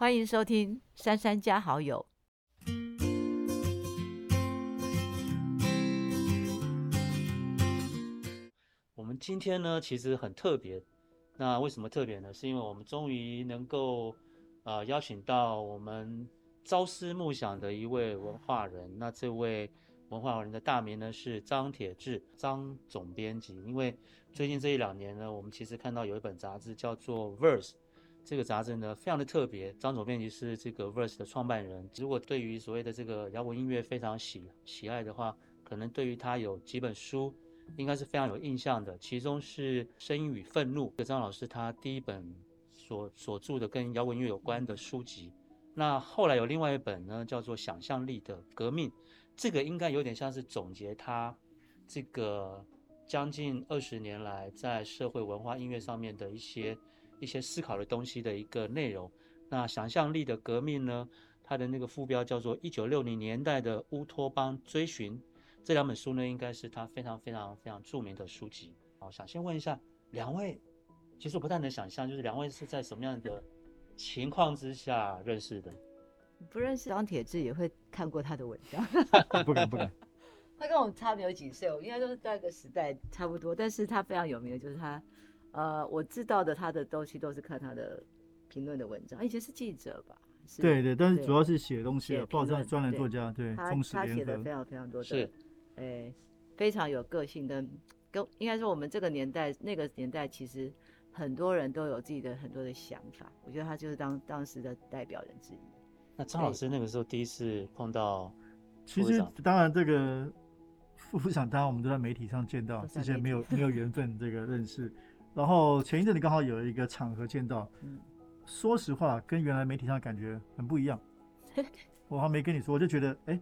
欢迎收听《珊珊加好友》。我们今天呢，其实很特别。那为什么特别呢？是因为我们终于能够，呃，邀请到我们朝思暮想的一位文化人。那这位文化人的大名呢是张铁志，张总编辑。因为最近这一两年呢，我们其实看到有一本杂志叫做《Verse》，这个杂志呢非常的特别。张总编辑是这个《Verse》的创办人。如果对于所谓的这个摇滚音乐非常喜喜爱的话，可能对于他有几本书。应该是非常有印象的，其中是《声音与愤怒》，这张老师他第一本所所著的跟摇滚乐有关的书籍。那后来有另外一本呢，叫做《想象力的革命》，这个应该有点像是总结他这个将近二十年来在社会文化音乐上面的一些一些思考的东西的一个内容。那《想象力的革命》呢，它的那个副标叫做《一九六零年代的乌托邦追寻》。这两本书呢，应该是他非常非常非常著名的书籍。好，想先问一下两位，其实我不太能想象，就是两位是在什么样的情况之下认识的？不认识张铁志也会看过他的文章，不敢不敢。他跟我差没有几岁，我应该都是在一个时代差不多。但是他非常有名的就是他，呃，我知道的他的东西都是看他的评论的文章，以前是记者吧？对对，但是主要是写东西的，报章专栏作家，对，忠实他写的非常非常多的。哎，非常有个性跟，跟应该说我们这个年代，那个年代其实很多人都有自己的很多的想法。我觉得他就是当当时的代表人之一。那张老师那个时候第一次碰到，其实当然这个副部长，当然我们都在媒体上见到，之前没有没有缘分这个认识。然后前一阵子刚好有一个场合见到，嗯，说实话跟原来媒体上感觉很不一样。我还没跟你说，我就觉得哎，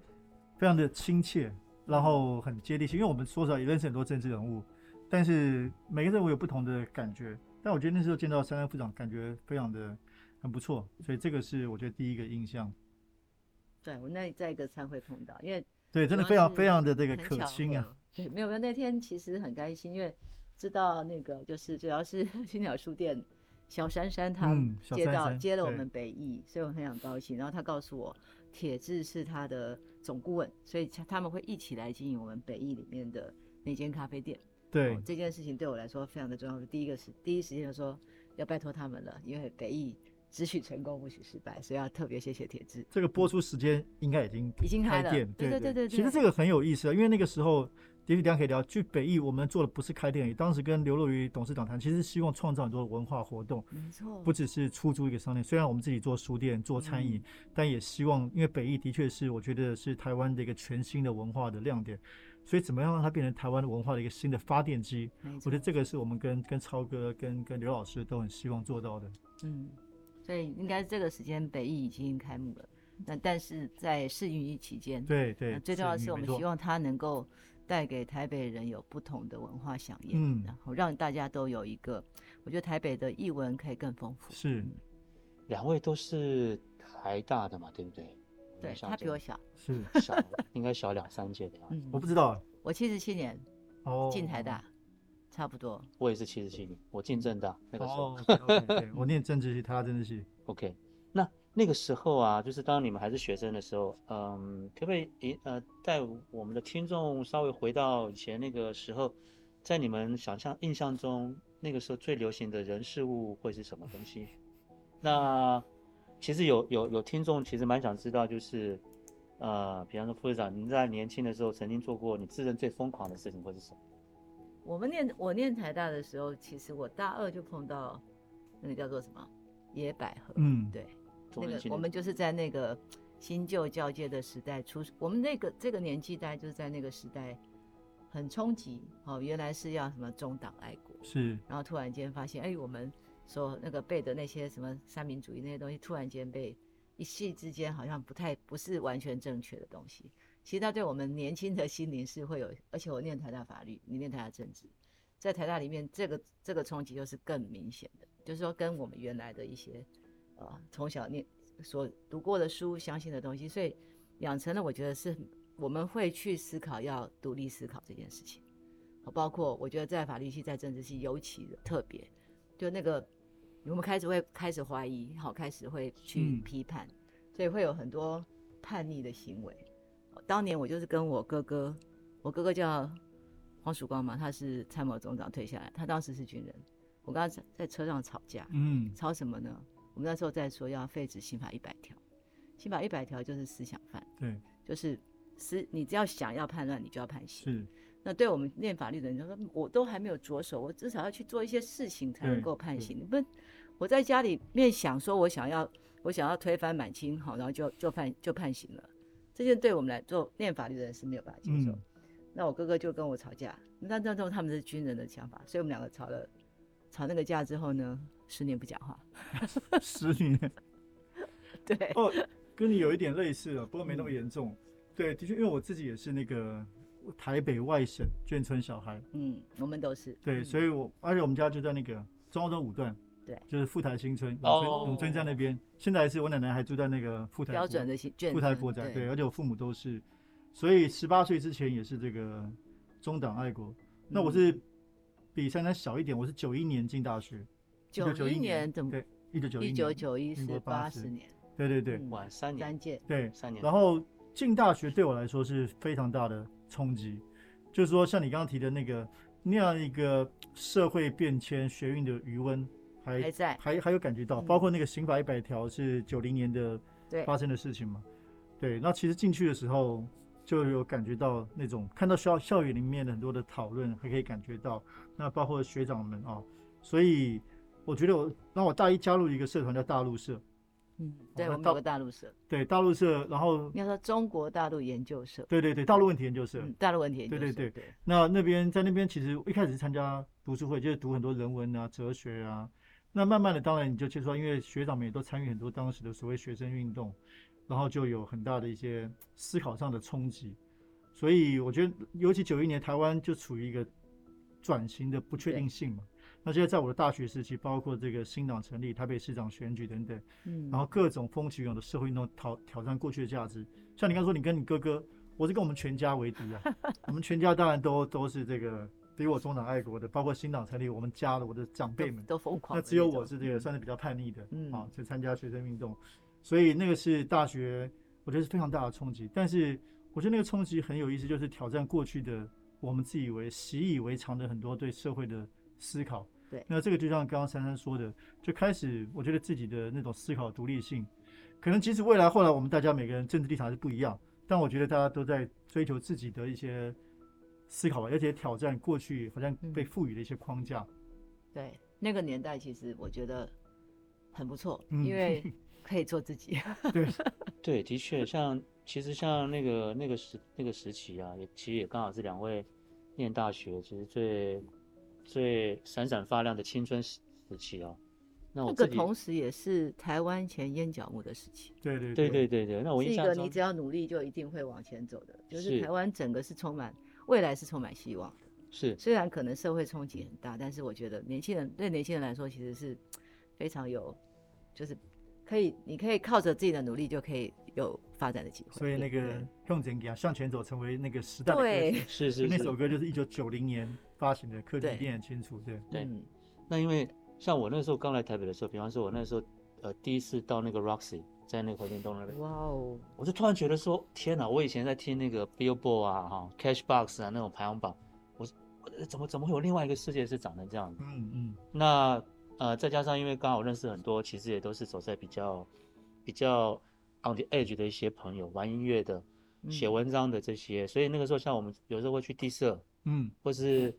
非常的亲切。然后很接地气，因为我们说实话也认识很多政治人物，但是每个人我有不同的感觉。但我觉得那时候见到三山副长，感觉非常的很不错，所以这个是我觉得第一个印象。对我那在一个餐会碰到，因为对真的非常非常的这个可亲啊。对，没有没有，那天其实很开心，因为知道那个就是主要是 青鸟书店小珊珊她接到接了我们北艺，所以我很想高兴。然后他告诉我。铁志是他的总顾问，所以他们会一起来经营我们北艺里面的那间咖啡店。对这件事情对我来说非常的重要。第一个是第一时间就说要拜托他们了，因为北艺只许成功不许失败，所以要特别谢谢铁志。这个播出时间应该已经已经开店，对对对对。其实这个很有意思啊，因为那个时候。也许大家可以聊，去北艺，我们做的不是开店，当时跟刘若愚董事长谈，其实希望创造很多文化活动，没错，不只是出租一个商店。虽然我们自己做书店、做餐饮，但也希望，因为北艺的确是我觉得是台湾的一个全新的文化的亮点，所以怎么样让它变成台湾的文化的一个新的发电机？我觉得这个是我们跟跟超哥、跟跟刘老师都很希望做到的。嗯，所以应该这个时间北艺已经开幕了，那但是在试运营期间，对对，最重要的是我们希望它能够。带给台北人有不同的文化响应，嗯，然后让大家都有一个，我觉得台北的译文可以更丰富。是，两位都是台大的嘛，对不对？对，他比我小，是小，应该小两三届的样子。我不知道，我七十七年哦进台大，差不多。我也是七十七年，我进政大那个时候，我念政治系，他政治系。OK，那。个时候啊，就是当你们还是学生的时候，嗯，可不可以呃带我们的听众稍微回到以前那个时候，在你们想象印象中，那个时候最流行的人事物会是什么东西？那其实有有有听众其实蛮想知道，就是呃，比方说副市长，您在年轻的时候曾经做过你自认最疯狂的事情会是什么？我们念我念台大的时候，其实我大二就碰到那个叫做什么野百合，嗯，对。那个我们就是在那个新旧交接的时代出，我们那个这个年纪大概就是在那个时代很冲击哦，原来是要什么中党爱国是，然后突然间发现，哎，我们所那个背的那些什么三民主义那些东西，突然间被一夕之间好像不太不是完全正确的东西。其实它对我们年轻的心灵是会有，而且我念台大法律，你念台大政治，在台大里面这个这个冲击又是更明显的，就是说跟我们原来的一些。啊，从小念所读过的书，相信的东西，所以养成了我觉得是我们会去思考，要独立思考这件事情。包括我觉得在法律系、在政治系尤其的特别，就那个我们开始会开始怀疑，好，开始会去嗯批判，所以会有很多叛逆的行为。当年我就是跟我哥哥，我哥哥叫黄曙光嘛，他是参谋总长退下来，他当时是军人，我跟他在在车上吵架，嗯吵什么呢？我们那时候在说要废止刑法一百条，刑法一百条就是思想犯，对就是思你只要想要叛乱，你就要判刑。是那对我们念法律的人就说，我都还没有着手，我至少要去做一些事情才能够判刑。你不能，我在家里面想说我想要我想要推翻满清，好，然后就就判就判刑了。这件对我们来做念法律的人是没有办法接受。嗯那我哥哥就跟我吵架，那那时候他们是军人的想法，所以我们两个吵了吵那个架之后呢，十年不讲话。十年对，哦，跟你有一点类似了，不过没那么嗯严重。对，的确，因为我自己也是那个台北外省眷村小孩，嗯，我们都是对，嗯所以我而且我们家就在那个中澳东五段，对就是富台新村，永哦春永春在那边。现在还是我奶奶还住在那个富台标准的富台国宅，对，而且我父母都是，所以十八岁之前也是这个中党爱国。那我嗯是比珊珊小一点，我是九一年进大学，九九一年怎么对，一九九一一九九一民国是八十年，对对对嗯晚三年，三届，对。三年，然后进大学对我来说是非常大的冲击，就是说像你刚刚提的那个那样一个社会变迁、学运的余温，还还在还还有感觉到，嗯包括那个刑法一百条是九零年的对发生的事情嘛。对，那其实进去的时候就有感觉到那种看到校校园里面的很多的讨论，还可以感觉到，那包括学长们啊，所以我觉得我那我大一加入一个社团叫大陆社，嗯，对，我们有个大陆社，对大陆社，然后应该说中国大陆研究社，对对对，大陆问题研究社，嗯，大陆问题研究社，对对对那那边在那边其实一开始是参加读书会，就是读很多人文啊、哲学啊。那慢慢的，当然你就接触到，因为学长们也都参与很多当时的所谓学生运动，然后就有很大的一些思考上的冲击。所以我觉得，尤其九一年台湾就处于一个转型的不确定性嘛。那现在在我的大学时期，包括这个新党成立、台北市长选举等等，嗯，然后各种风起云涌的社会运动挑挑战过去的价值。像你刚说，你跟你哥哥，我是跟我们全家为敌啊。我们全家当然都都是这个比我中党爱国的，包括新党成立，我们家的我的长辈们，都疯狂，那只有我是这个算是比较叛逆的，嗯啊，去参加学生运动，所以那个是大学，我觉得是非常大的冲击。但是我觉得那个冲击很有意思，就是挑战过去的我们自以为习以为常的很多对社会的思考。对那这个就像刚刚珊珊说的，就开始我觉得自己的那种思考独立性，可能即使未来后来我们大家每个人政治立场是不一样，但我觉得大家都在追求自己的一些思考吧，而且挑战过去好像被赋予的一些框架。对那个年代，其实我觉得很不错，嗯因为 可以做自己，对，对，的确，像其实像那个那个时那个时期啊，也其实也刚好是两位念大学，其实最最闪闪发亮的青春时时期啊。那我那个，同时也是台湾前烟角木的时期。对对对对对对，那我印象中是一个你只要努力就一定会往前走的，就是是台湾整个是充满未来是充满希望的。是虽然可能社会冲击很大，但是我觉得年轻人对年轻人来说其实是非常有，就是可以你可以靠着自己的努力就可以有发展的机会。所以那个向前走，成为那个时代的歌对曲。是是是那首，歌就是一九九零年发行的，柯基对一定很清楚。对，对嗯那因为像我那时候刚来台北的时候，比方说我那时候呃第一次到那个 Roxy，在那个和田东那边，哇哦，我就突然觉得说，天哪！我以前在听那个 Billboard 啊、哈 Cashbox 啊那种排行榜，我我怎么怎么会有另外一个世界是长成这样子？嗯嗯，那呃，再加上因为刚好认识很多，其实也都是走在比较比较 on the edge 的一些朋友，玩音乐的、写嗯文章的这些，所以那个时候像我们有时候会去地社，嗯，或是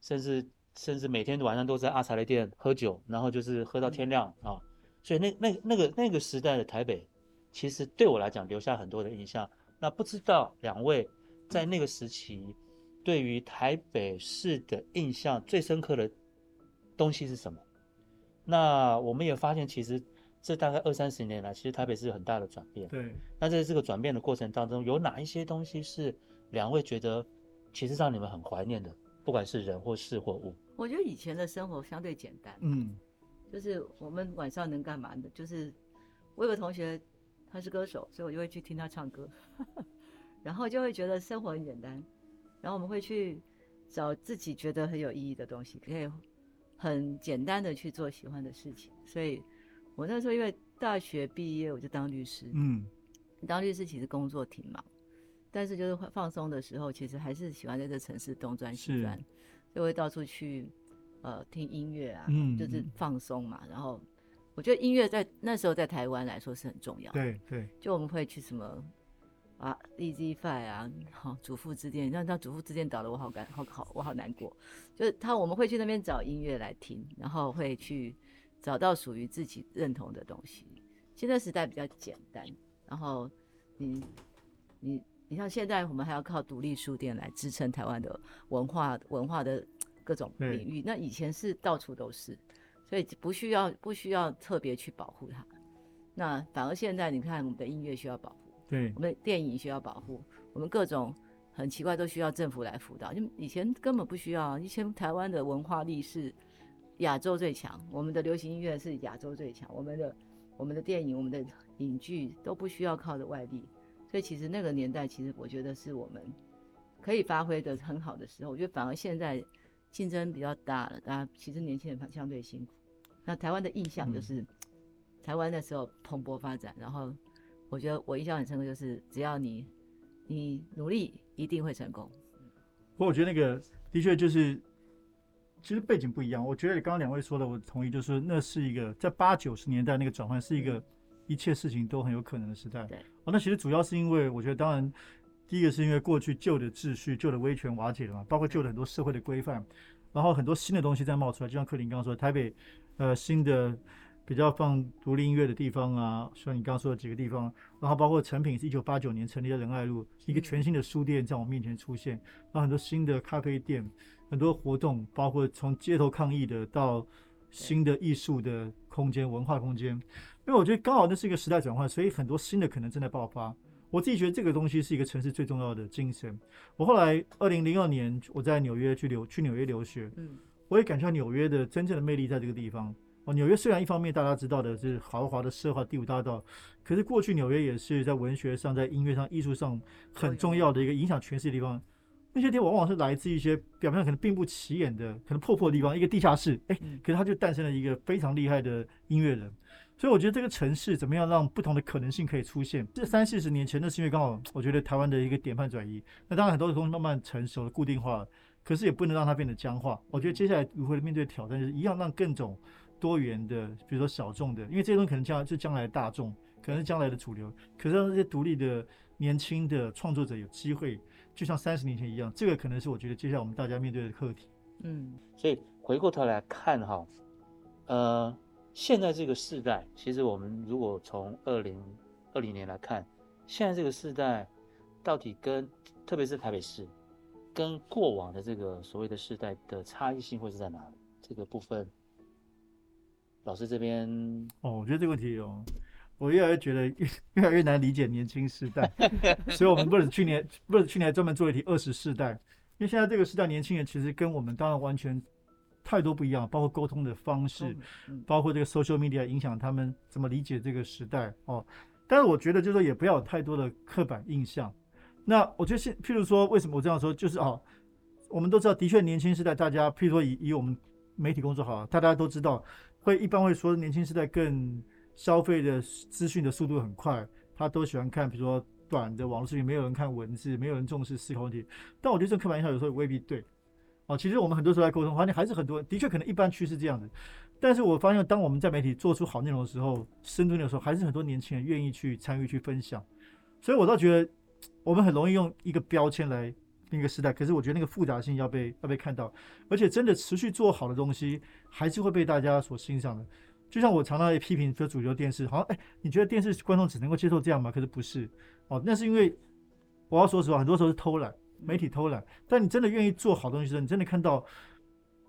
甚至甚至每天晚上都在阿茶的店喝酒，然后就是喝到天亮啊。所以那那那个那个时代的台北，其实对我来讲留下很多的印象。那不知道两位在那个时期对于台北市的印象最深刻的东西是什么？那我们也发现，其实这大概二三十年来，其实台北是有很大的转变。对，那在这个转变的过程当中，有哪一些东西是两位觉得其实让你们很怀念的？不管是人或事或物。我觉得以前的生活相对简单，嗯就是我们晚上能干嘛呢？就是我有个同学，他是歌手，所以我就会去听他唱歌，然后就会觉得生活很简单。然后我们会去找自己觉得很有意义的东西，可以很简单的去做喜欢的事情。所以我那时候因为大学毕业我就当律师，嗯，当律师其实工作挺忙，但是就是放松的时候，其实还是喜欢在这城市东转西转，就会到处去呃听音乐啊，嗯就是放松嘛。然后我觉得音乐在那时候在台湾来说是很重要的，对对，就我们会去什么啊 EZ Five 啊，好祖父之店，让让祖父之店倒了，我好感好好我好难过。就是他我们会去那边找音乐来听，然后会去找到属于自己认同的东西。现在时代比较简单，然后你你你像现在我们还要靠独立书店来支撑台湾的文化文化的各种领域，那以前是到处都是，所以不需要不需要特别去保护它。那反而现在你看，我们的音乐需要保护，对我们电影需要保护，我们各种很奇怪都需要政府来辅导，就以前根本不需要。以前台湾的文化力是亚洲最强，我们的流行音乐是亚洲最强，我们的我们的电影、我们的影剧都不需要靠着外力，所以其实那个年代，其实我觉得是我们可以发挥的很好的时候。我觉得反而现在竞争比较大了，大家其实年轻人相对辛苦。那台湾的印象就是、台湾那时候蓬勃发展，然后我觉得我印象很深刻，就是只要你你努力，一定会成功。不过我觉得那个的确就是，其实背景不一样。我觉得刚刚两位说的，我同意，就是那是一个在八九十年代那个转换是一个一切事情都很有可能的时代。对哦，那其实主要是因为我觉得，当然第一个是因为过去旧的秩序、旧的威权瓦解了嘛，包括旧的很多社会的规范，然后很多新的东西在冒出来，就像克林刚刚说，台北呃新的。比较放独立音乐的地方啊，像你刚刚说的几个地方，然后包括成品是一九八九年成立的仁爱路，一个全新的书店在我面前出现，然后很多新的咖啡店，很多活动，包括从街头抗议的到新的艺术的空间、文化空间，因为我觉得刚好那是一个时代转换，所以很多新的可能正在爆发。我自己觉得这个东西是一个城市最重要的精神。我后来二零零二年我在纽约去留去纽约留学，嗯，我也感受到纽约的真正的魅力在这个地方。哦，纽约虽然一方面大家知道的是豪华的奢华第五大道，可是过去纽约也是在文学上、在音乐上、艺术上很重要的一个影响全世界的地方。那些地方往往是来自一些表面上可能并不起眼的、可能破破的地方，一个地下室，哎，可是它就诞生了一个非常厉害的音乐人。所以我觉得这个城市怎么样让不同的可能性可以出现？这三四十年前，那是因为刚好我觉得台湾的一个典范转移。那当然很多东西慢慢成熟了、固定化了，可是也不能让它变得僵化。我觉得接下来如何面对挑战，就是一样让更种。多元的，比如说小众的，因为这些东西可能将来就将来的大众，可能是将来的主流。可是让这些独立的、年轻的创作者有机会，就像三十年前一样，这个可能是我觉得接下来我们大家面对的课题。嗯，所以回过头来看哈，呃，现在这个时代，其实我们如果从二零二零年来看，现在这个时代到底跟特别是台北市跟过往的这个所谓的世代的差异性会是在哪里？这个部分。老师这边哦，我觉得这个问题哦，我越来越觉得越 越来越难理解年轻时代，所以我们不是去年不是去年专门做一题二十世代，因为现在这个时代年轻人其实跟我们当然完全太多不一样，包括沟通的方式，包括这个 social media 影响他们怎么理解这个时代哦。但是我觉得就是说也不要有太多的刻板印象。那我觉得现譬如说为什么我这样说，就是哦，我们都知道，的确年轻时代大家譬如说以以我们媒体工作好，大家都知道。会一般会说年轻时代更消费的资讯的速度很快，他都喜欢看，比如说短的网络视频，没有人看文字，没有人重视思考问题。但我觉得这刻板印象有时候也未必对。哦，其实我们很多时候在沟通，发现还是很多，的确可能一般趋势这样子。但是我发现，当我们在媒体做出好内容的时候，深度内容的时候，还是很多年轻人愿意去参与去分享。所以我倒觉得，我们很容易用一个标签来。那个时代，可是我觉得那个复杂性要被要被看到，而且真的持续做好的东西，还是会被大家所欣赏的。就像我常常也批评说，主流电视好像，哎，你觉得电视观众只能够接受这样吗？可是不是哦，那是因为我要说实话，很多时候是偷懒，媒体偷懒。但你真的愿意做好东西的时候，你真的看到，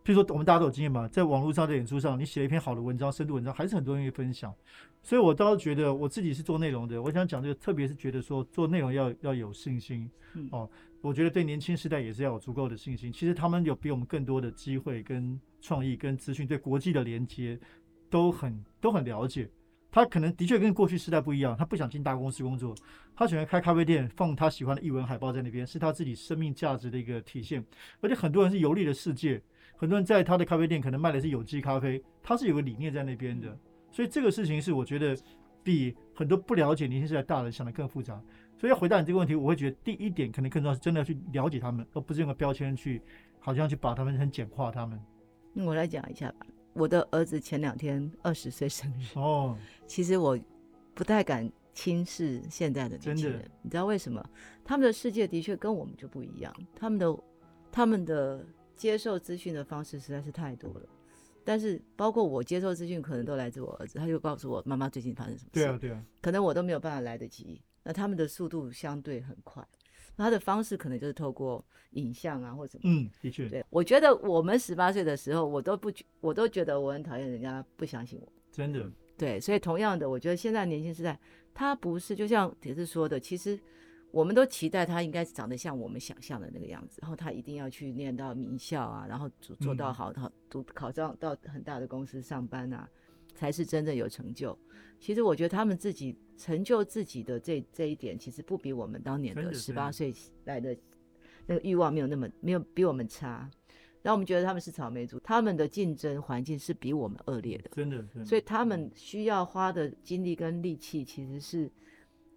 譬如说我们大家都有经验嘛，在网络上、在演出上，你写了一篇好的文章、深度文章，还是很多人愿意分享。所以我倒是觉得我自己是做内容的，我想讲这个，特别是觉得说做内容要要有信心哦。我觉得对年轻时代也是要有足够的信心。其实他们有比我们更多的机会、跟创意、跟资讯，对国际的连接都很都很了解。他可能的确跟过去时代不一样，他不想进大公司工作，他喜欢开咖啡店，放他喜欢的译文海报在那边，是他自己生命价值的一个体现。而且很多人是游历的世界，很多人在他的咖啡店可能卖的是有机咖啡，他是有个理念在那边的，所以这个事情是我觉得比很多不了解年轻时代大人想的更复杂。所以要回答你这个问题，我会觉得第一点可能更重要是真的要去了解他们，而不是用个标签去，好像去把他们很简化他们。我来讲一下吧。我的儿子前两天二十岁生日哦，其实我不太敢轻视现在的年轻人，你知道为什么？他们的世界的确跟我们就不一样，他们的他们的接受资讯的方式实在是太多了。但是包括我接受资讯，可能都来自我儿子，他就告诉我妈妈最近发生什么事，对啊对啊，可能我都没有办法来得及。那他们的速度相对很快，那他的方式可能就是透过影像啊或什么。嗯，的确。对，我觉得我们十八岁的时候，我都不觉，我都觉得我很讨厌人家不相信我。真的。对，所以同样的，我觉得现在年轻时代，他不是就像铁子说的，其实我们都期待他应该长得像我们想象的那个样子，然后他一定要去念到名校啊，然后做做到好，好读考上到很大的公司上班啊。才是真正有成就。其实我觉得他们自己成就自己的这这一点，其实不比我们当年的十八岁来的那个欲望没有那么没有比我们差。然后我们觉得他们是草莓族，他们的竞争环境是比我们恶劣的，真的。所以他们需要花的精力跟力气，其实是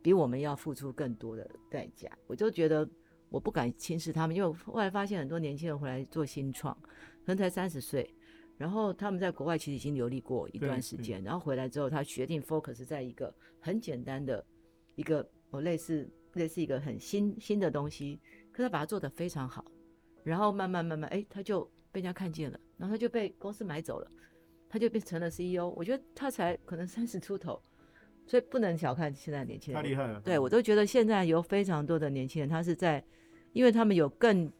比我们要付出更多的代价。我就觉得我不敢轻视他们，因为后来发现很多年轻人回来做新创，可能才三十岁。然后他们在国外其实已经游历过一段时间，然后回来之后，他决定 focus 在一个很简单的一个哦类似类似一个很新新的东西，可他把它做得非常好，然后慢慢慢慢哎他就被人家看见了，然后他就被公司买走了，他就变成了 CEO。我觉得他才可能三十出头，所以不能小看现在年轻人。太厉害了！对我都觉得现在有非常多的年轻人，他是在，因为他们有更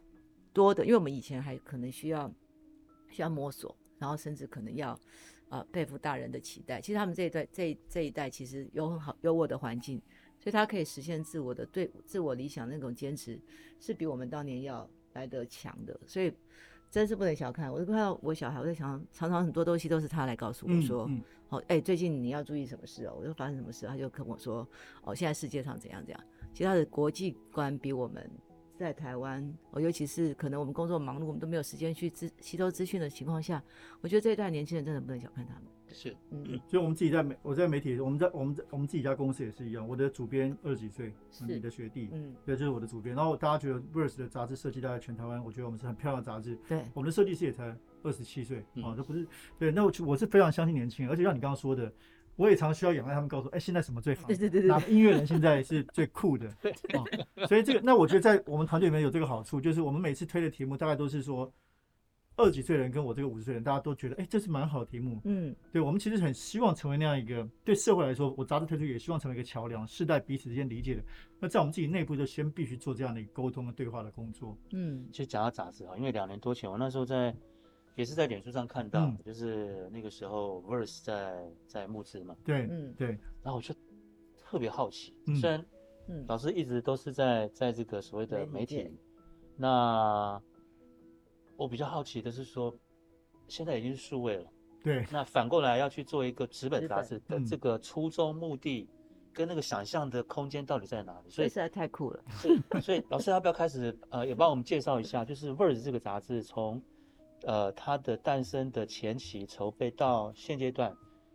多的，因为我们以前还可能需要需要摸索。然后甚至可能要，呃，佩服大人的期待。其实他们这一代这这一代其实有很好优渥的环境，所以他可以实现自我的对自我理想那种坚持，是比我们当年要来得强的。所以真是不能小看。我就看到我小孩，我在想，常常很多东西都是他来告诉我说，哦，哎，最近你要注意什么事哦？我就发生什么事，他就跟我说，哦，现在世界上怎样怎样。其实他的国际观比我们。在台湾，我尤其是可能我们工作忙碌，我们都没有时间去资吸收资讯的情况下，我觉得这一代年轻人真的不能小看他们。是，嗯，所以我们自己在媒，我在媒体，我们在我们在我们自己家公司也是一样。我的主编二十几岁，你的学弟，嗯，对，就是我的主编。然后大家觉得 Verse 的杂志设计大概全台湾，我觉得我们是很漂亮的杂志。对，我们的设计师也才二十七岁，啊，这不是对。那我我是非常相信年轻人，而且像你刚刚说的。我也常需要仰赖他们告诉，哎，现在什么最好？对对对对。哪个音乐人现在是最酷的？对。所以这个，那我觉得在我们团队里面有这个好处，就是我们每次推的题目大概都是说，二十几岁人跟我这个五十岁人，大家都觉得，哎，这是蛮好的题目。嗯。对，我们其实很希望成为那样一个，对社会来说，我杂志推出也希望成为一个桥梁，世代彼此之间理解的。那在我们自己内部就先必须做这样的一个沟通和对话的工作。嗯。其实讲到杂志啊，因为两年多前我那时候在。也是在脸书上看到，就是那个时候 Verse 在在募资嘛。对，嗯，对。然后我就特别好奇，虽然老师一直都是在在这个所谓的媒体，那我比较好奇的是说，现在已经是数位了，对。那反过来要去做一个纸本杂志的这个初衷目的，跟那个想象的空间到底在哪里？所以实在太酷了。所以老师要不要开始呃，也帮我们介绍一下，就是 Verse 这个杂志从。呃，它的诞生的前期筹备到现阶段，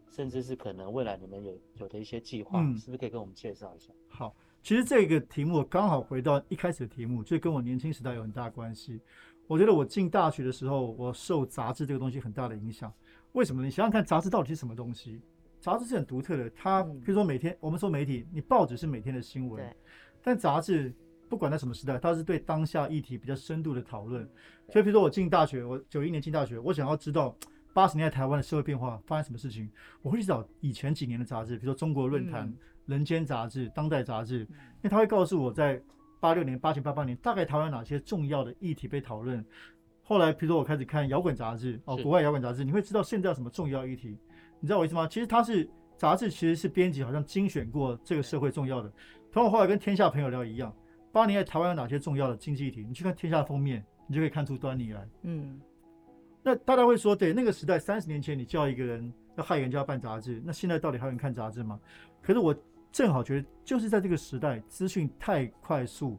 甚至是可能未来你们有有的一些计划，是不是可以跟我们介绍一下？好，其实这个题目刚好回到一开始的题目，就跟我年轻时代有很大关系。我觉得我进大学的时候，我受杂志这个东西很大的影响。为什么？你想想看，杂志到底是什么东西？杂志是很独特的，它比如说每天我们说媒体，你报纸是每天的新闻，但杂志。不管在什么时代，它是对当下议题比较深度的讨论。所以，比如说我进大学，我九一年进大学，我想要知道八十年代台湾的社会变化发生什么事情，我会去找以前几年的杂志，比如说《中国论坛》《人间杂志》《当代杂志》，因为它会告诉我在八六年、八七、八八年大概台湾哪些重要的议题被讨论。后来，比如说我开始看摇滚杂志，哦，国外摇滚杂志，你会知道现在有什么重要议题。你知道我意思吗？其实它是杂志，其实是编辑好像精选过这个社会重要的。同我后来跟天下朋友聊一样。八年在台湾有哪些重要的经济体？你去看《天下》封面，你就可以看出端倪来。嗯，那大家会说，对那个时代，三十年前你叫一个人要害人就要办杂志，那现在到底还有人看杂志吗？可是我正好觉得，就是在这个时代，资讯太快速、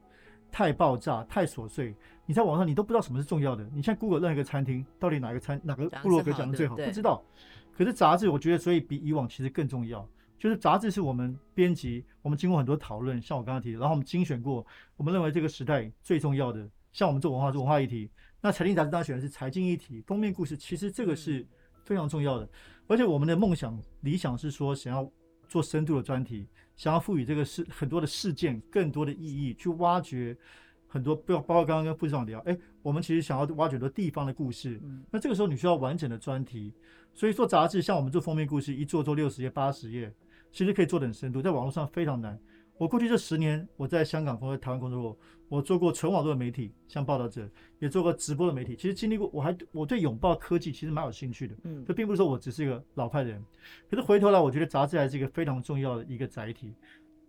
太爆炸、太琐碎，你在网上你都不知道什么是重要的。你现在 Google 任何一个餐厅，到底哪个餐哪个部落格讲的最好，不知道。可是杂志，我觉得所以比以往其实更重要。就是杂志是我们编辑，我们经过很多讨论，像我刚刚提的，然后我们精选过，我们认为这个时代最重要的。像我们做文化，做文化议题，那财经杂志当然选的是财经议题封面故事，其实这个是非常重要的。而且我们的梦想理想是说，想要做深度的专题，想要赋予这个事很多的事件更多的意义，去挖掘很多，包包括刚刚跟副市长聊，哎，我们其实想要挖掘很多地方的故事。那这个时候你需要完整的专题，所以做杂志，像我们做封面故事，一做做六十页、八十页。其实可以做的很深度，在网络上非常难。我过去这十年，我在香港或者台湾工作过，我做过纯网络的媒体，像报道者，也做过直播的媒体。其实经历过，我还我对拥抱科技其实蛮有兴趣的。嗯，这并不是说我只是一个老派的人，可是回头来，我觉得杂志还是一个非常重要的一个载体。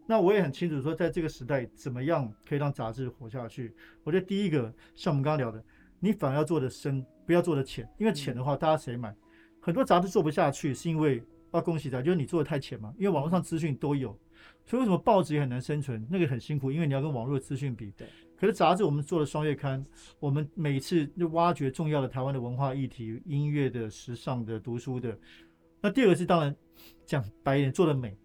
那我也很清楚说，在这个时代，怎么样可以让杂志活下去？我觉得第一个，像我们刚刚聊的，你反而要做的深，不要做的浅，因为浅的话，大家谁买？很多杂志做不下去，是因为。要恭喜他，就是你做的太浅嘛，因为网络上资讯都有，所以为什么报纸也很难生存？那个很辛苦，因为你要跟网络的资讯比。对。可是杂志我们做了双月刊，我们每次就挖掘重要的台湾的文化议题、音乐的、时尚的、读书的。那第二个是当然讲白一点，做的美。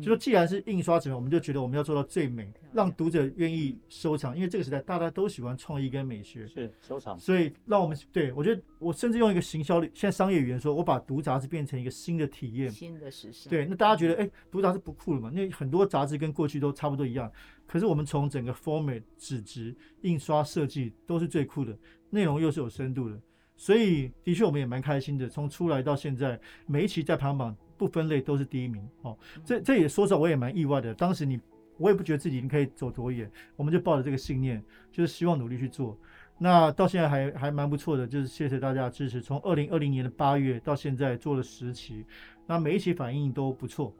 就说，既然是印刷纸，我们就觉得我们要做到最美，让读者愿意收藏。因为这个时代大家都喜欢创意跟美学，是收藏。所以让我们对我觉得，我甚至用一个行销现在商业语言说，我把读杂志变成一个新的体验，新的时尚。对，那大家觉得，哎，读杂志不酷了嘛？那很多杂志跟过去都差不多一样。可是我们从整个 format、纸质、印刷设计都是最酷的，内容又是有深度的。所以的确，我们也蛮开心的。从出来到现在，每一期在排行榜。不分类都是第一名哦，这这也说实话我也蛮意外的。当时你我也不觉得自己可以走多远，我们就抱着这个信念，就是希望努力去做。那到现在还还蛮不错的，就是谢谢大家的支持。从二零二零年的八月到现在做了十期，那每一期反应都不错。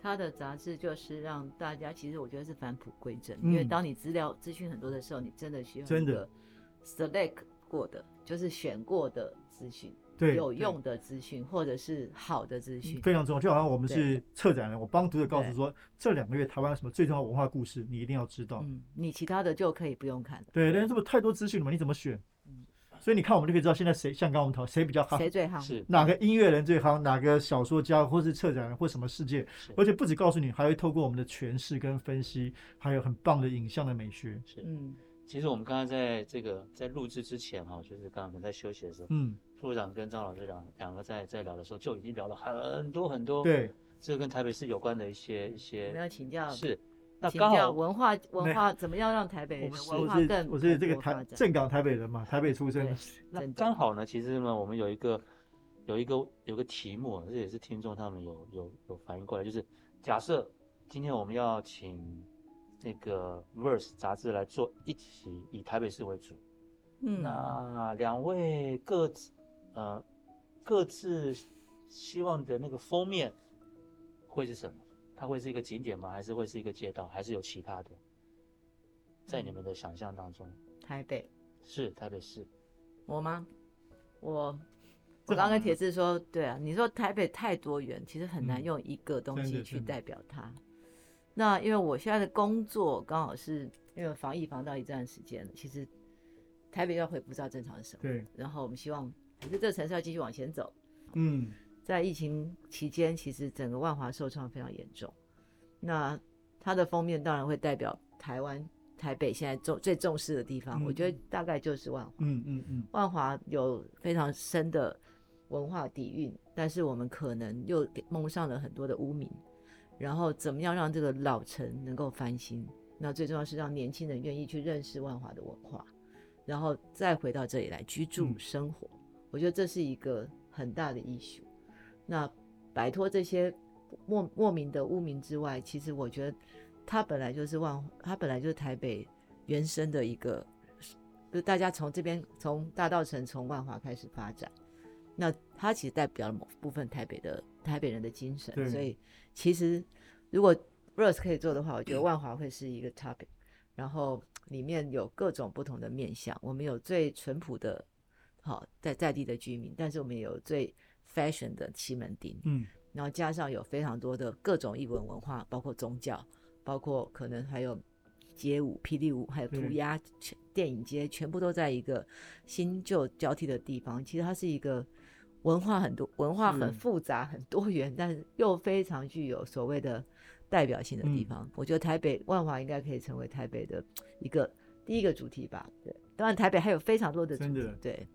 他的杂志就是让大家，其实我觉得是返璞归真，因为当你资料资讯很多的时候，你真的需要真的 select 过的，就是选过的资讯。有用的资讯，或者是好的资讯，非常重要。就好像我们是策展人，我帮读者告诉说，这两个月台湾什么最重要文化故事，你一定要知道。嗯，你其他的就可以不用看。对，但是这么太多资讯了嘛，你怎么选？嗯，所以你看，我们就可以知道现在谁，像刚刚我们讨谁比较好，谁最好，是哪个音乐人最好，哪个小说家，或是策展人，或什么世界。而且不止告诉你，还会透过我们的诠释跟分析，还有很棒的影像的美学。是，嗯。其实我们刚刚在这个在录制之前哈，就是刚刚我们在休息的时候，嗯。部长跟张老师两两个在在聊的时候，就已经聊了很多很多，对，这个跟台北市有关的一些一些，我们要请教是，那刚好文化文化怎么样让台北文化更我是这个台正港台北人嘛，台北出生，那刚好呢，其实呢，我们有一个有一个有个题目，这也是听众他们有有有反应过来，就是假设今天我们要请那个 Verse 杂志来做一期以台北市为主，嗯，那两位各自。呃，各自希望的那个封面会是什么？它会是一个景点吗？还是会是一个街道？还是有其他的？在你们的想象当中，台北是台北市，我吗？我我刚跟铁志说，对啊，你说台北太多元，其实很难用一个东西去代表它。那因为我现在的工作刚好是因为防疫防到一段时间，其实台北要恢复到正常是什么，对，然后我们希望。可是这个城市要继续往前走。嗯，在疫情期间，其实整个万华受创非常严重。那它的封面当然会代表台湾台北现在重最重视的地方，我觉得大概就是万华。嗯嗯嗯。万华有非常深的文化底蕴，但是我们可能又蒙上了很多的污名。然后怎么样让这个老城能够翻新？那最重要是让年轻人愿意去认识万华的文化，然后再回到这里来居住生活。我觉得这是一个很大的艺术。那摆脱这些莫莫名的污名之外，其实我觉得它本来就是万，它本来就是台北原生的一个，就是大家从这边从大道城从万华开始发展，那它其实代表了某部分台北的台北人的精神。所以其实如果 Rose 可以做的话，我觉得万华会是一个 topic，然后里面有各种不同的面向，我们有最淳朴的。好，在在地的居民，但是我们有最 fashion 的西门町，嗯，然后加上有非常多的各种异文文化，包括宗教，包括可能还有街舞、霹雳舞，还有涂鸦、全电影街，全部都在一个新旧交替的地方。其实它是一个文化很多、文化很复杂、很多元，但是又非常具有所谓的代表性的地嗯方。我觉得台北万华应该可以成为台北的一个第一个主题吧。对，当然台北还有非常多的主题。对，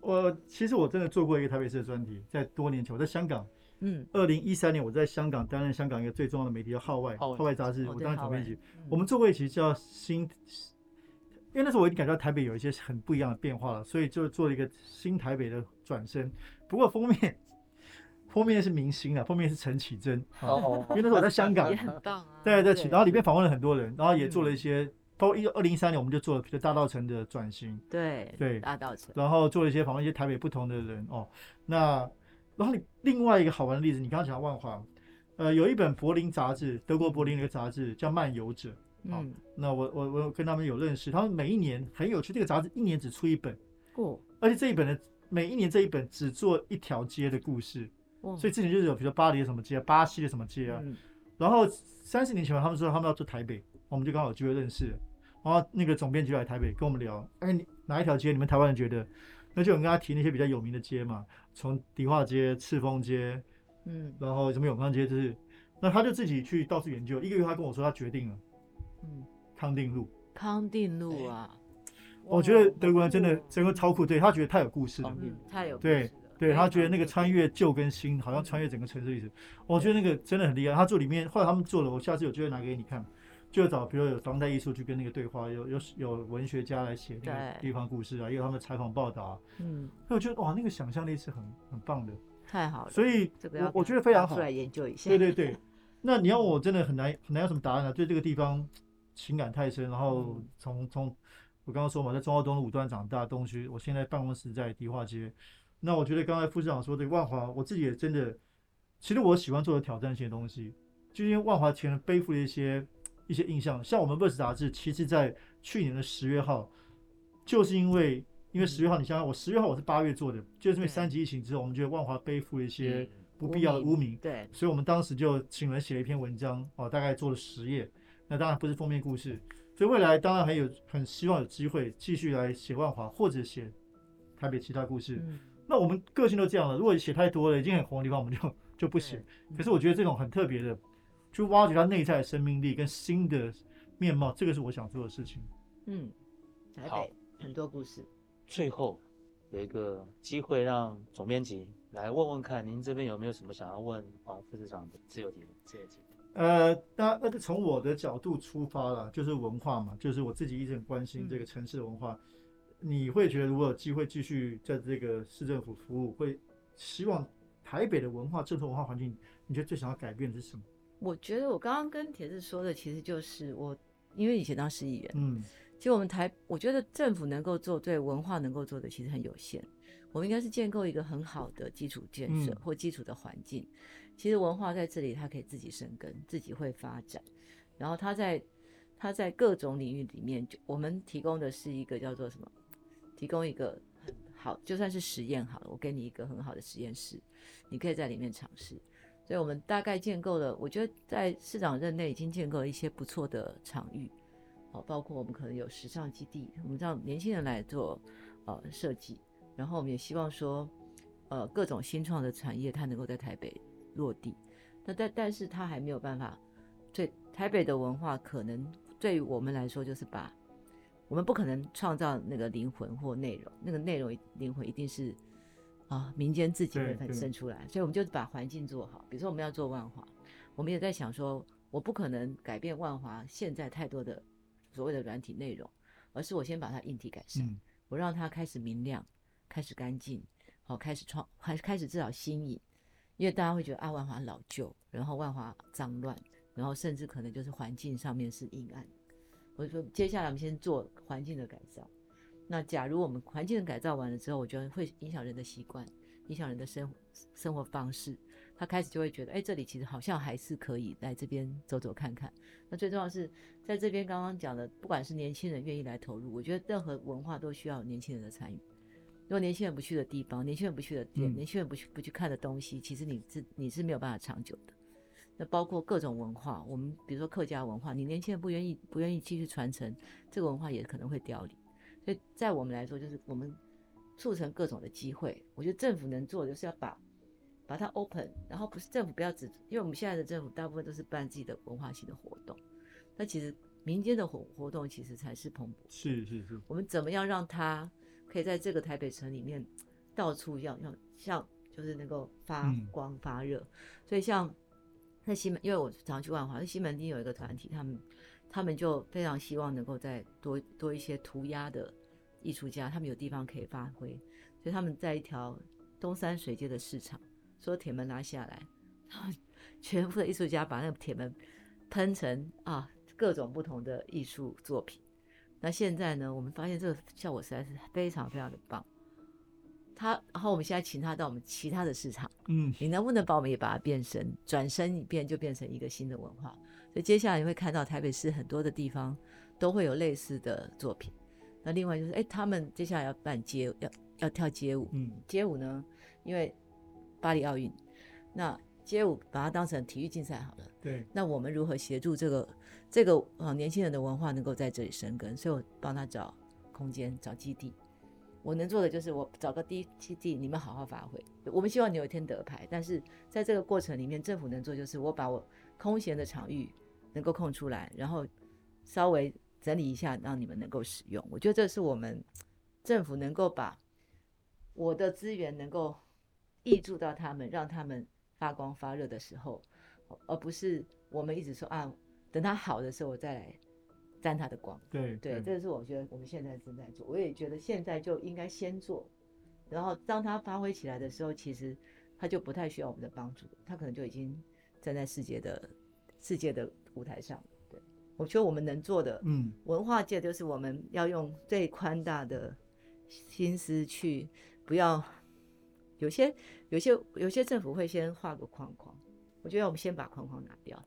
我其实我真的做过一个台北市的专题，在多年前我在香港，嗯，二零一三年我在香港担任香港一个最重要的媒体叫《号外》，号外。杂志，哦我当时总编辑。嗯。我们做过一期叫新，因为那时候我已经感觉到台北有一些很不一样的变化了，所以就做了一个新台北的转身。不过封面 封面是明星啊，封面是陈绮贞因为那时候我在香港。也，很棒啊。对对，然后里面访问了很多人，然后也做了一嗯些，包括一二零一三年我们就做了比如大道城的转型，对对。大道城，然后做了一些访问一些台北不同的人哦。那然后你另外一个好玩的例子，你刚刚讲到万华，呃，有一本柏林杂志，德国柏林的一个杂志叫《漫游者》。好嗯，那我我我跟他们有认识，他们每一年很有趣，这个杂志一年只出一本，哦，而且这一本呢，每一年这一本只做一条街的故事，哦。所以之前就是有比如说巴黎的什么街啊，巴西的什么街啊，嗯然后三十年前吧，他们说他们要做台北，我们就刚好有机会认识了，然后那个总编辑来台北跟我们聊，哎，你哪一条街？你们台湾人觉得？那就有人跟他提那些比较有名的街嘛，从迪化街、赤峰街，嗯。然后什么永康街，就是，那他就自己去到处研究，一个月他跟我说他决定了嗯，康定路。康定路啊，我觉得德国人真的真的超酷，对他觉得太有故事了。太有故对对他觉得那个穿越旧跟新，好像穿越整个城市历史，我觉得那个真的很厉害。他做里面，后来他们做了，我下次有机会拿给你看，就找比如有当代艺术去跟那个对话，有有有文学家来写那个地方故事啊，也有他们采访报道啊，嗯，那我觉得哇，那个想象力是很很棒的，太好了，所以这个我我觉得非常好出。来研究一下。对对对，那你要我真的很难很难有什么答案啊？对这个地方情感太深，然后嗯从从我刚刚说嘛，在中澳东路五段长大，东区，我现在办公室在迪化街。那我觉得刚才副市长说的万华，我自己也真的，其实我喜欢做的挑战性的东西，就因为万华前人背负了一些一些印象，像我们 Verse 杂志，其实在去年的十月号，就是因为因为十月号，你想想，我十月号我是八月做的，就是因为三级疫情之后，我们觉得万华背负一些嗯不必要的污名，对，所以我们当时就请人写了一篇文章，哦，大概做了十页。那当然不是封面故事，所以未来当然还有很希望有机会继续来写万华或者写台北其他故事。嗯，那我们个性都这样了，如果写太多了，已经很红的地方，我们就就不写。可是我觉得这种很特别的，去挖掘它内在的生命力跟新的面貌，这个是我想做的事情。嗯，台北很多故事。最后有一个机会让总编辑来问问看，您这边有没有什么想要问黄副市长的自由题？自由题。呃，那那就从我的角度出发了，就是文化嘛，就是我自己一直很关心这个城市的文化。你会觉得如果有机会继续在这个市政府服务，会希望台北的文化、政策文化环境，你觉得最想要改变的是什么？我觉得我刚刚跟铁子说的，其实就是我，因为以前当市议员，嗯其实我们台，我觉得政府能够做对文化能够做的其实很有限。我们应该是建构一个很好的基础建设嗯或基础的环境。其实文化在这里，它可以自己生根，自己会发展。然后它在它在各种领域里面，就我们提供的是一个叫做什么？提供一个很好，就算是实验好了，我给你一个很好的实验室，你可以在里面尝试。所以我们大概建构了，我觉得在市长任内已经建构了一些不错的场域。哦，包括我们可能有时尚基地，我们让年轻人来做呃设计，然后我们也希望说，呃各种新创的产业它能够在台北落地，那但但是它还没有办法，对台北的文化可能对于我们来说就是把，我们不可能创造那个灵魂或内容，那个内容灵魂一定是啊民间自己会很对对生出来，所以我们就把环境做好，比如说我们要做万华，我们也在想说，我不可能改变万华现在太多的。所谓的软体内容，而是我先把它硬体改善，嗯我让它开始明亮，开始干净，好、开始创，还开始至少新颖，因为大家会觉得啊万华老旧，然后万华脏乱，然后甚至可能就是环境上面是阴暗。我就说接下来我们先做环境的改造。那假如我们环境的改造完了之后，我觉得会影响人的习惯，影响人的生生活方式。他开始就会觉得，哎，这里其实好像还是可以来这边走走看看。那最重要的是，在这边刚刚讲的，不管是年轻人愿意来投入，我觉得任何文化都需要年轻人的参与。如果年轻人不去的地方，年轻人不去的店，嗯年轻人不去不去看的东西，其实你是你是没有办法长久的。那包括各种文化，我们比如说客家文化，你年轻人不愿意不愿意继续传承，这个文化也可能会凋零。所以在我们来说，就是我们促成各种的机会。我觉得政府能做，就是要把把它 open，然后不是政府不要只，因为我们现在的政府大部分都是办自己的文化性的活动，那其实民间的活活动其实才是蓬勃。是是是，我们怎么样让它可以在这个台北城里面到处要要像就是能够发光发热？所以像在西门，因为我常去万华，那西门町有一个团体，他们他们就非常希望能够再多多一些涂鸦的艺术家，他们有地方可以发挥，所以他们在一条东山水街的市场，说铁门拉下来，然后 全部的艺术家把那个铁门喷成啊各种不同的艺术作品。那现在呢，我们发现这个效果实在是非常非常的棒。他，然后我们现在请他到我们其他的市场，嗯，你能不能把我们也把它变身，转身一变就变成一个新的文化？所以接下来你会看到台北市很多的地方都会有类似的作品。那另外就是，哎，他们接下来要办街，要要跳街舞，嗯，街舞呢，因为巴黎奥运，那街舞把它当成体育竞赛好了。对，那我们如何协助这个这个呃年轻人的文化能够在这里生根？所以我帮他找空间，找基地。我能做的就是我找个第一基地，你们好好发挥。我们希望你有一天得牌，但是在这个过程里面，政府能做就是我把我空闲的场域能够空出来，然后稍微整理一下，让你们能够使用。我觉得这是我们政府能够把我的资源能够挹注到他们，让他们发光发热的时候，而不是我们一直说啊，等他好的时候我再来。沾他的光，对对，这是我觉得我们现在正在做，我也觉得现在就应该先做，然后当他发挥起来的时候，其实他就不太需要我们的帮助，他可能就已经站在世界的世界的舞台上。对，我觉得我们能做的，嗯，文化界就是我们要用最宽大的心思去，不要有些有些有些政府会先画个框框，我觉得我们先把框框拿掉，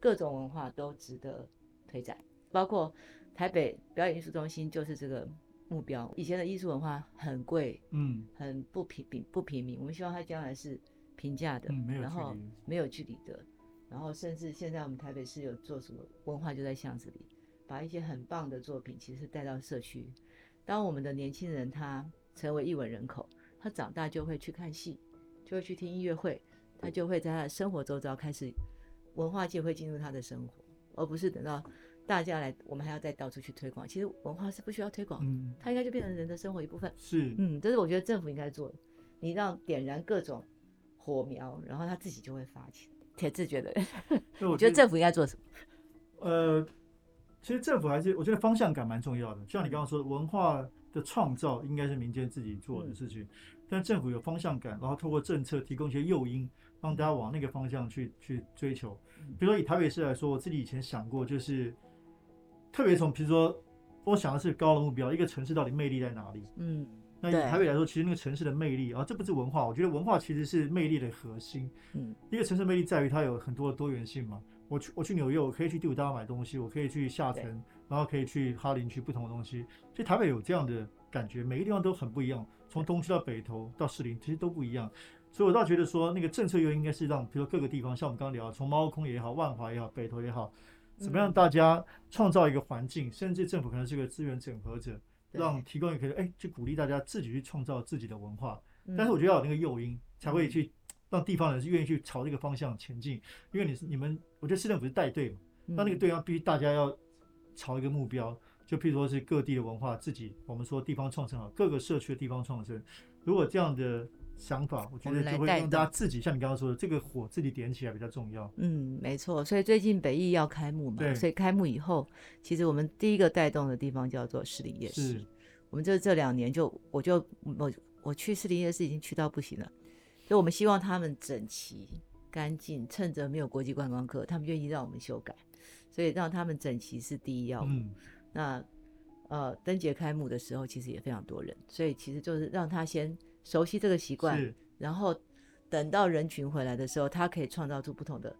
各种文化都值得推展。包括台北表演艺术中心就是这个目标。以前的艺术文化很贵，嗯，很不平平不平民。我们希望它将来是平价的，然后没有距离的，然后甚至现在我们台北市有做什么文化就在巷子里，把一些很棒的作品其实带到社区。当我们的年轻人他成为艺文人口，他长大就会去看戏，就会去听音乐会，他就会在他的生活周遭开始文化界会进入他的生活，而不是等到。大家来，我们还要再到处去推广。其实文化是不需要推广，嗯，它应该就变成人的生活一部分。是，嗯，这是我觉得政府应该做的。你让点燃各种火苗，然后他自己就会发起。铁自觉得，我 觉得政府应该做什么？呃，其实政府还是我觉得方向感蛮重要的。就像你刚刚说的，文化的创造应该是民间自己做的事情，但政府有方向感，然后透过政策提供一些诱因，让大家往那个方向去去追求。比如说以台北市来说，我自己以前想过，就是。特别从，比如说，我想的是高的目标，一个城市到底魅力在哪里？嗯，那以台北来说，其实那个城市的魅力啊，这不是文化，我觉得文化其实是魅力的核心。嗯，一个城市魅力在于它有很多的多元性嘛。我去我去纽约，我可以去第五大道买东西，我可以去下城，然后可以去哈林区不同的东西。所以台北有这样的感觉，每个地方都很不一样，从东区到北投到士林，其实都不一样。所以我倒觉得说，那个政策又应该是让，比如说各个地方，像我们刚刚聊，从猫空也好，万华也好，北投也好。怎么样？大家创造一个环境，甚至政府可能是个资源整合者，让提供一个哎，去鼓励大家自己去创造自己的文化。但是我觉得要有那个诱因，才会去让地方人是愿意去朝这个方向前进。因为你是你们，我觉得市政府是带队嘛，那那个队要必须大家要朝一个目标。就譬如说是各地的文化自己，我们说地方创生啊，各个社区的地方创生，如果这样的。想法，我觉得就会让大家自己，像你刚刚说的，这个火自己点起来比较重要。嗯，没错。所以最近北艺要开幕嘛，所以开幕以后，其实我们第一个带动的地方叫做士林夜市。我们就这两年就，我就我我去士林夜市已经去到不行了。所以我们希望他们整齐干净，趁着没有国际观光客，他们愿意让我们修改，所以让他们整齐是第一要务。那呃，灯节开幕的时候，其实也非常多人，所以其实就是让他先。熟悉这个习惯，然后等到人群回来的时候，他可以创造出不同的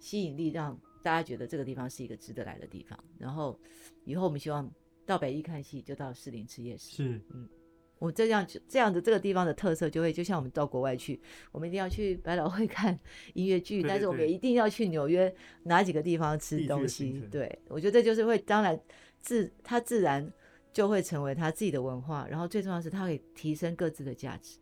吸引力，让大家觉得这个地方是一个值得来的地方。然后以后我们希望到北艺看戏，就到士林吃夜市。是，嗯，我这样这样的这个地方的特色就会，就像我们到国外去，我们一定要去百老汇 看音乐剧，对对但是我们也一定要去纽约哪几个地方吃东西。对，我觉得这就是会，当然自它自然就会成为他自己的文化，然后最重要的是他可以提升各自的价值，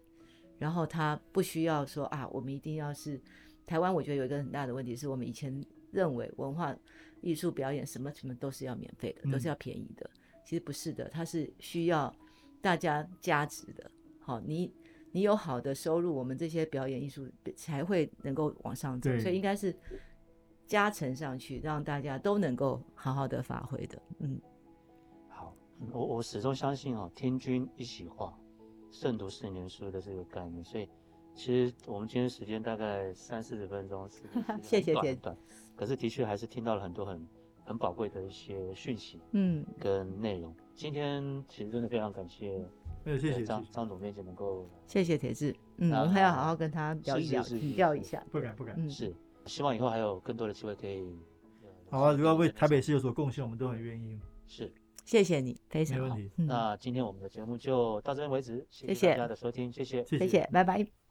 然后他不需要说啊，我们一定要是台湾，我觉得有一个很大的问题是我们以前认为文化艺术表演什么什么都是要免费的，都是嗯要便宜的。其实不是的，它是需要大家加值的。好，你你有好的收入，我们这些表演艺术才会能够往上走，所以应该是加成上去，让大家都能够好好的发挥的。嗯，好，我我始终相信哦，天君一席话，胜读十年书的这个概念。所以，其实我们今天时间大概三四十分钟，是 谢谢姐很短很短，可是的确还是听到了很多很很宝贵的一些讯息嗯，跟内容。今天其实真的非常感谢没有谢谢呃张张总编辑能够谢谢铁志。嗯，我们还要好好跟他聊一聊，是是是请教一下。不敢不敢。嗯，是，希望以后还有更多的机会可以。呃好啊，如果为台北市市有所贡献，我们都很愿意。是。谢谢你，非常好。那今天我们的节目就到这边为止，谢谢大家的收听，谢。谢谢谢，拜拜。